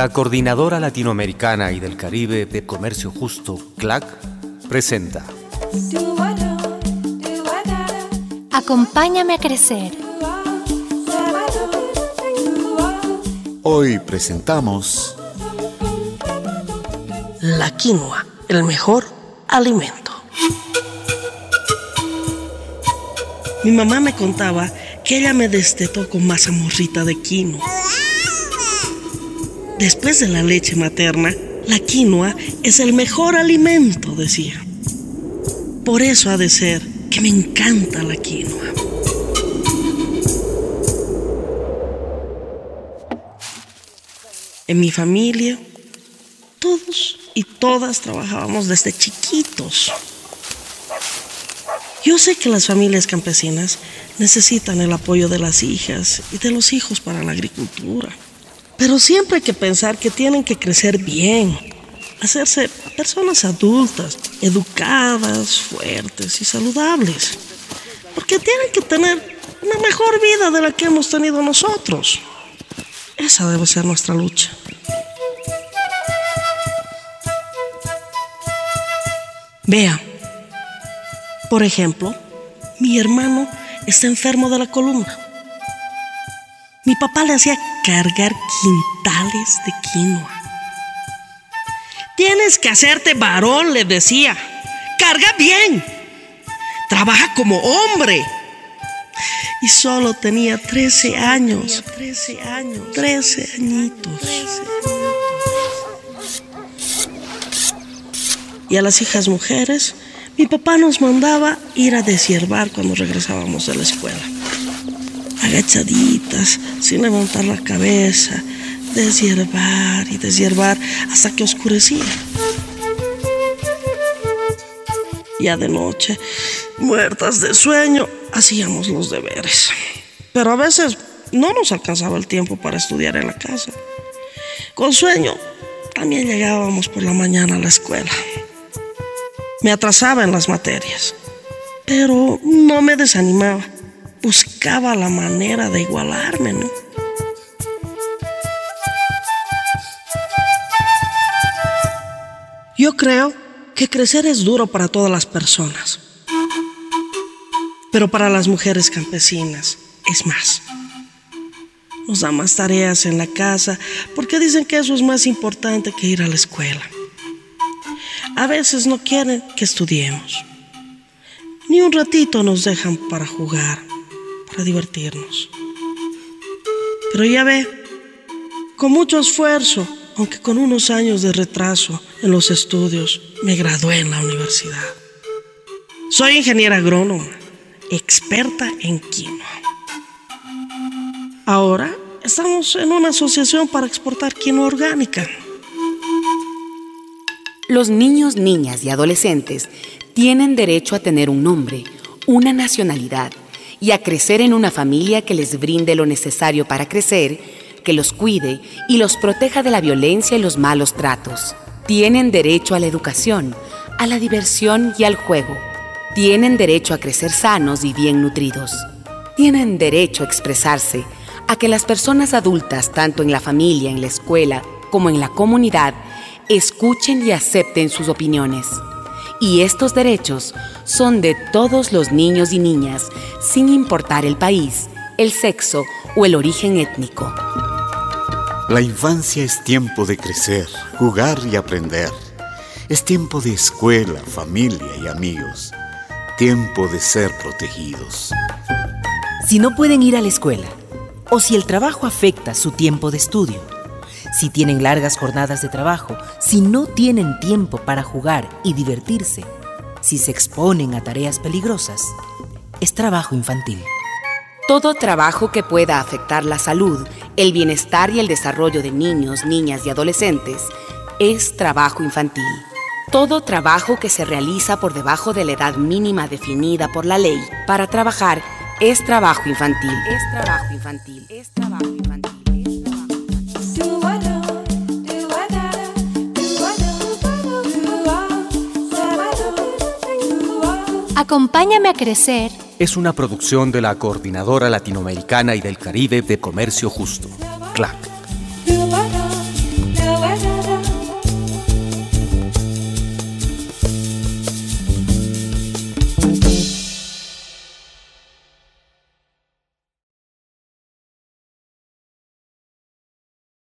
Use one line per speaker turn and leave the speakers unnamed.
La Coordinadora Latinoamericana y del Caribe de Comercio Justo, CLAC, presenta.
Acompáñame a crecer.
Hoy presentamos
La quinoa, el mejor alimento. Mi mamá me contaba que ella me destetó con masa morrita de quinoa. Después de la leche materna, la quinoa es el mejor alimento, decía. Por eso ha de ser que me encanta la quinoa. En mi familia, todos y todas trabajábamos desde chiquitos. Yo sé que las familias campesinas necesitan el apoyo de las hijas y de los hijos para la agricultura. Pero siempre hay que pensar que tienen que crecer bien, hacerse personas adultas, educadas, fuertes y saludables. Porque tienen que tener una mejor vida de la que hemos tenido nosotros. Esa debe ser nuestra lucha. Vea, por ejemplo, mi hermano está enfermo de la columna. Mi papá le hacía cargar quintales de quinoa. Tienes que hacerte varón, le decía. Carga bien. Trabaja como hombre. Y solo tenía 13 años. 13 años. 13 añitos. Y a las hijas mujeres, mi papá nos mandaba ir a deshiervar cuando regresábamos de la escuela. Agachaditas, sin levantar la cabeza, deshiervar y deshiervar hasta que oscurecía. Ya de noche, muertas de sueño, hacíamos los deberes. Pero a veces no nos alcanzaba el tiempo para estudiar en la casa. Con sueño, también llegábamos por la mañana a la escuela. Me atrasaba en las materias, pero no me desanimaba. Buscaba la manera de igualarme, ¿no? Yo creo que crecer es duro para todas las personas, pero para las mujeres campesinas es más. Nos da más tareas en la casa porque dicen que eso es más importante que ir a la escuela. A veces no quieren que estudiemos. Ni un ratito nos dejan para jugar, para divertirnos. Pero ya ve, con mucho esfuerzo, aunque con unos años de retraso en los estudios, me gradué en la universidad. Soy ingeniera agrónoma, experta en quinoa. Ahora estamos en una asociación para exportar quinoa orgánica.
Los niños, niñas y adolescentes tienen derecho a tener un nombre, una nacionalidad y a crecer en una familia que les brinde lo necesario para crecer, que los cuide y los proteja de la violencia y los malos tratos. Tienen derecho a la educación, a la diversión y al juego. Tienen derecho a crecer sanos y bien nutridos. Tienen derecho a expresarse, a que las personas adultas, tanto en la familia, en la escuela, como en la comunidad, escuchen y acepten sus opiniones. Y estos derechos son de todos los niños y niñas, sin importar el país, el sexo o el origen étnico.
La infancia es tiempo de crecer, jugar y aprender. Es tiempo de escuela, familia y amigos. Tiempo de ser protegidos.
Si no pueden ir a la escuela, o si el trabajo afecta su tiempo de estudio, si tienen largas jornadas de trabajo, si no tienen tiempo para jugar y divertirse, si se exponen a tareas peligrosas, es trabajo infantil.
Todo trabajo que pueda afectar la salud, el bienestar y el desarrollo de niños, niñas y adolescentes es trabajo infantil. Todo trabajo que se realiza por debajo de la edad mínima definida por la ley para trabajar es trabajo infantil. Es trabajo infantil. Es trabajo infantil.
Acompáñame a crecer.
Es una producción de la Coordinadora Latinoamericana y del Caribe de Comercio Justo, CLAC.